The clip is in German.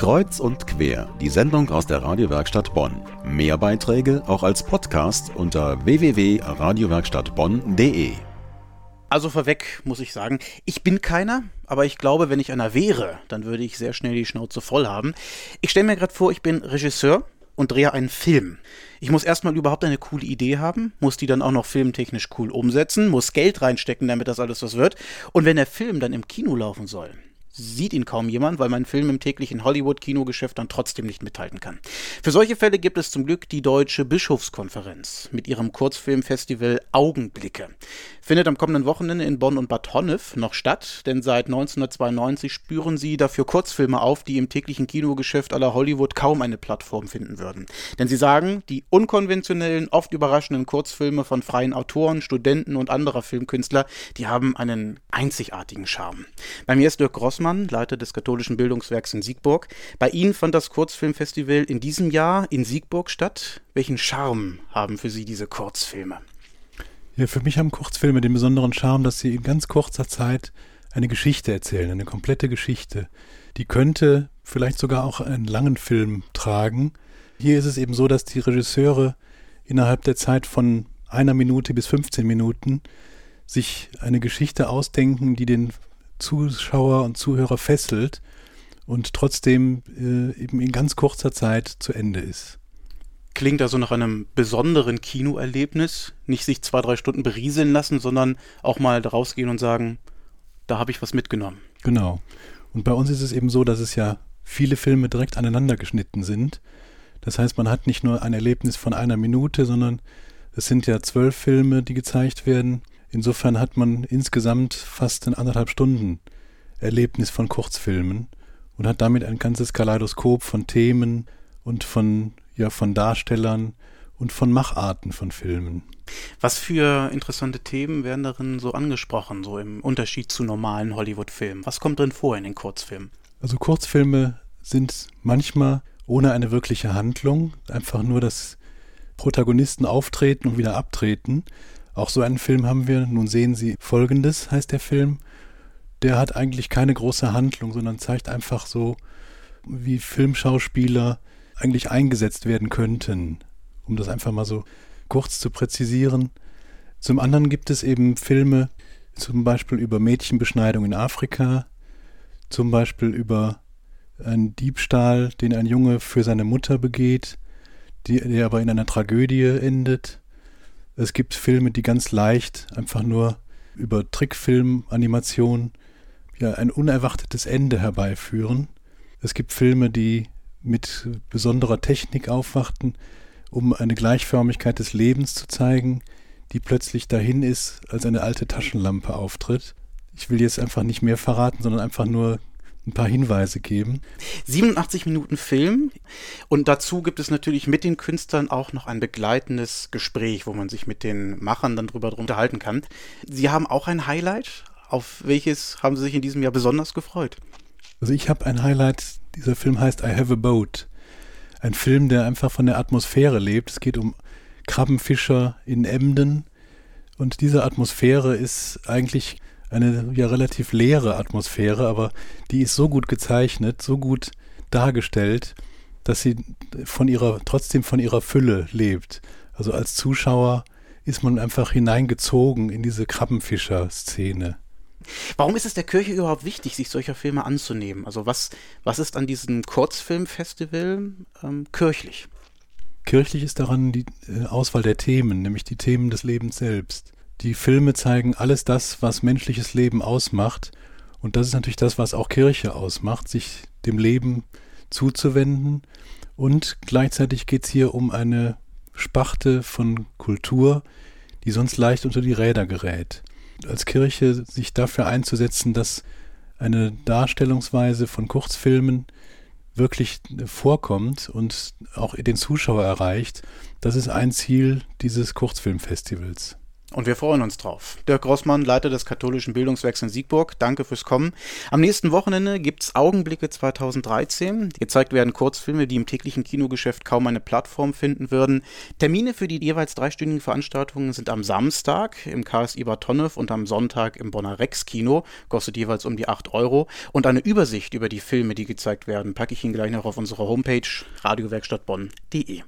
Kreuz und quer, die Sendung aus der Radiowerkstatt Bonn. Mehr Beiträge auch als Podcast unter www.radiowerkstattbonn.de. Also vorweg muss ich sagen, ich bin keiner, aber ich glaube, wenn ich einer wäre, dann würde ich sehr schnell die Schnauze voll haben. Ich stelle mir gerade vor, ich bin Regisseur und drehe einen Film. Ich muss erstmal überhaupt eine coole Idee haben, muss die dann auch noch filmtechnisch cool umsetzen, muss Geld reinstecken, damit das alles was wird. Und wenn der Film dann im Kino laufen soll, sieht ihn kaum jemand, weil mein Film im täglichen Hollywood-Kinogeschäft dann trotzdem nicht mithalten kann. Für solche Fälle gibt es zum Glück die Deutsche Bischofskonferenz mit ihrem Kurzfilmfestival Augenblicke. Findet am kommenden Wochenende in Bonn und Bad Honnef noch statt, denn seit 1992 spüren sie dafür Kurzfilme auf, die im täglichen Kinogeschäft aller Hollywood kaum eine Plattform finden würden. Denn sie sagen, die unkonventionellen, oft überraschenden Kurzfilme von freien Autoren, Studenten und anderer Filmkünstler, die haben einen einzigartigen Charme. Bei mir ist Dirk Gross Rossmann, Leiter des katholischen Bildungswerks in Siegburg. Bei Ihnen fand das Kurzfilmfestival in diesem Jahr in Siegburg statt. Welchen Charme haben für Sie diese Kurzfilme? Ja, für mich haben Kurzfilme den besonderen Charme, dass sie in ganz kurzer Zeit eine Geschichte erzählen, eine komplette Geschichte. Die könnte vielleicht sogar auch einen langen Film tragen. Hier ist es eben so, dass die Regisseure innerhalb der Zeit von einer Minute bis 15 Minuten sich eine Geschichte ausdenken, die den Zuschauer und Zuhörer fesselt und trotzdem äh, eben in ganz kurzer Zeit zu Ende ist. Klingt also nach einem besonderen Kinoerlebnis, nicht sich zwei, drei Stunden berieseln lassen, sondern auch mal rausgehen und sagen, da habe ich was mitgenommen. Genau. Und bei uns ist es eben so, dass es ja viele Filme direkt aneinander geschnitten sind. Das heißt, man hat nicht nur ein Erlebnis von einer Minute, sondern es sind ja zwölf Filme, die gezeigt werden. Insofern hat man insgesamt fast ein anderthalb Stunden Erlebnis von Kurzfilmen und hat damit ein ganzes Kaleidoskop von Themen und von, ja, von Darstellern und von Macharten von Filmen. Was für interessante Themen werden darin so angesprochen, so im Unterschied zu normalen Hollywood-Filmen? Was kommt drin vor in den Kurzfilmen? Also Kurzfilme sind manchmal ohne eine wirkliche Handlung, einfach nur, dass Protagonisten auftreten und wieder abtreten. Auch so einen Film haben wir. Nun sehen Sie Folgendes, heißt der Film. Der hat eigentlich keine große Handlung, sondern zeigt einfach so, wie Filmschauspieler eigentlich eingesetzt werden könnten, um das einfach mal so kurz zu präzisieren. Zum anderen gibt es eben Filme, zum Beispiel über Mädchenbeschneidung in Afrika, zum Beispiel über einen Diebstahl, den ein Junge für seine Mutter begeht, die, der aber in einer Tragödie endet. Es gibt Filme, die ganz leicht einfach nur über Trickfilm-Animation ja, ein unerwartetes Ende herbeiführen. Es gibt Filme, die mit besonderer Technik aufwachten, um eine Gleichförmigkeit des Lebens zu zeigen, die plötzlich dahin ist, als eine alte Taschenlampe auftritt. Ich will jetzt einfach nicht mehr verraten, sondern einfach nur ein paar Hinweise geben. 87 Minuten Film und dazu gibt es natürlich mit den Künstlern auch noch ein begleitendes Gespräch, wo man sich mit den Machern dann drüber unterhalten kann. Sie haben auch ein Highlight. Auf welches haben Sie sich in diesem Jahr besonders gefreut? Also ich habe ein Highlight. Dieser Film heißt I Have a Boat. Ein Film, der einfach von der Atmosphäre lebt. Es geht um Krabbenfischer in Emden. Und diese Atmosphäre ist eigentlich eine ja relativ leere Atmosphäre, aber die ist so gut gezeichnet, so gut dargestellt, dass sie von ihrer, trotzdem von ihrer Fülle lebt. Also als Zuschauer ist man einfach hineingezogen in diese Krabbenfischer-Szene. Warum ist es der Kirche überhaupt wichtig, sich solcher Filme anzunehmen? Also was, was ist an diesem Kurzfilmfestival ähm, kirchlich? Kirchlich ist daran die äh, Auswahl der Themen, nämlich die Themen des Lebens selbst. Die Filme zeigen alles das, was menschliches Leben ausmacht. Und das ist natürlich das, was auch Kirche ausmacht, sich dem Leben zuzuwenden. Und gleichzeitig geht es hier um eine Spachte von Kultur, die sonst leicht unter die Räder gerät. Als Kirche sich dafür einzusetzen, dass eine Darstellungsweise von Kurzfilmen wirklich vorkommt und auch den Zuschauer erreicht, das ist ein Ziel dieses Kurzfilmfestivals. Und wir freuen uns drauf. Dirk Grossmann, Leiter des katholischen Bildungswerks in Siegburg, danke fürs Kommen. Am nächsten Wochenende gibt's Augenblicke 2013. Gezeigt werden Kurzfilme, die im täglichen Kinogeschäft kaum eine Plattform finden würden. Termine für die jeweils dreistündigen Veranstaltungen sind am Samstag im KSI Bad Tonnef und am Sonntag im Bonner Rex Kino. Kostet jeweils um die 8 Euro. Und eine Übersicht über die Filme, die gezeigt werden, packe ich Ihnen gleich noch auf unsere Homepage radiowerkstattbonn.de.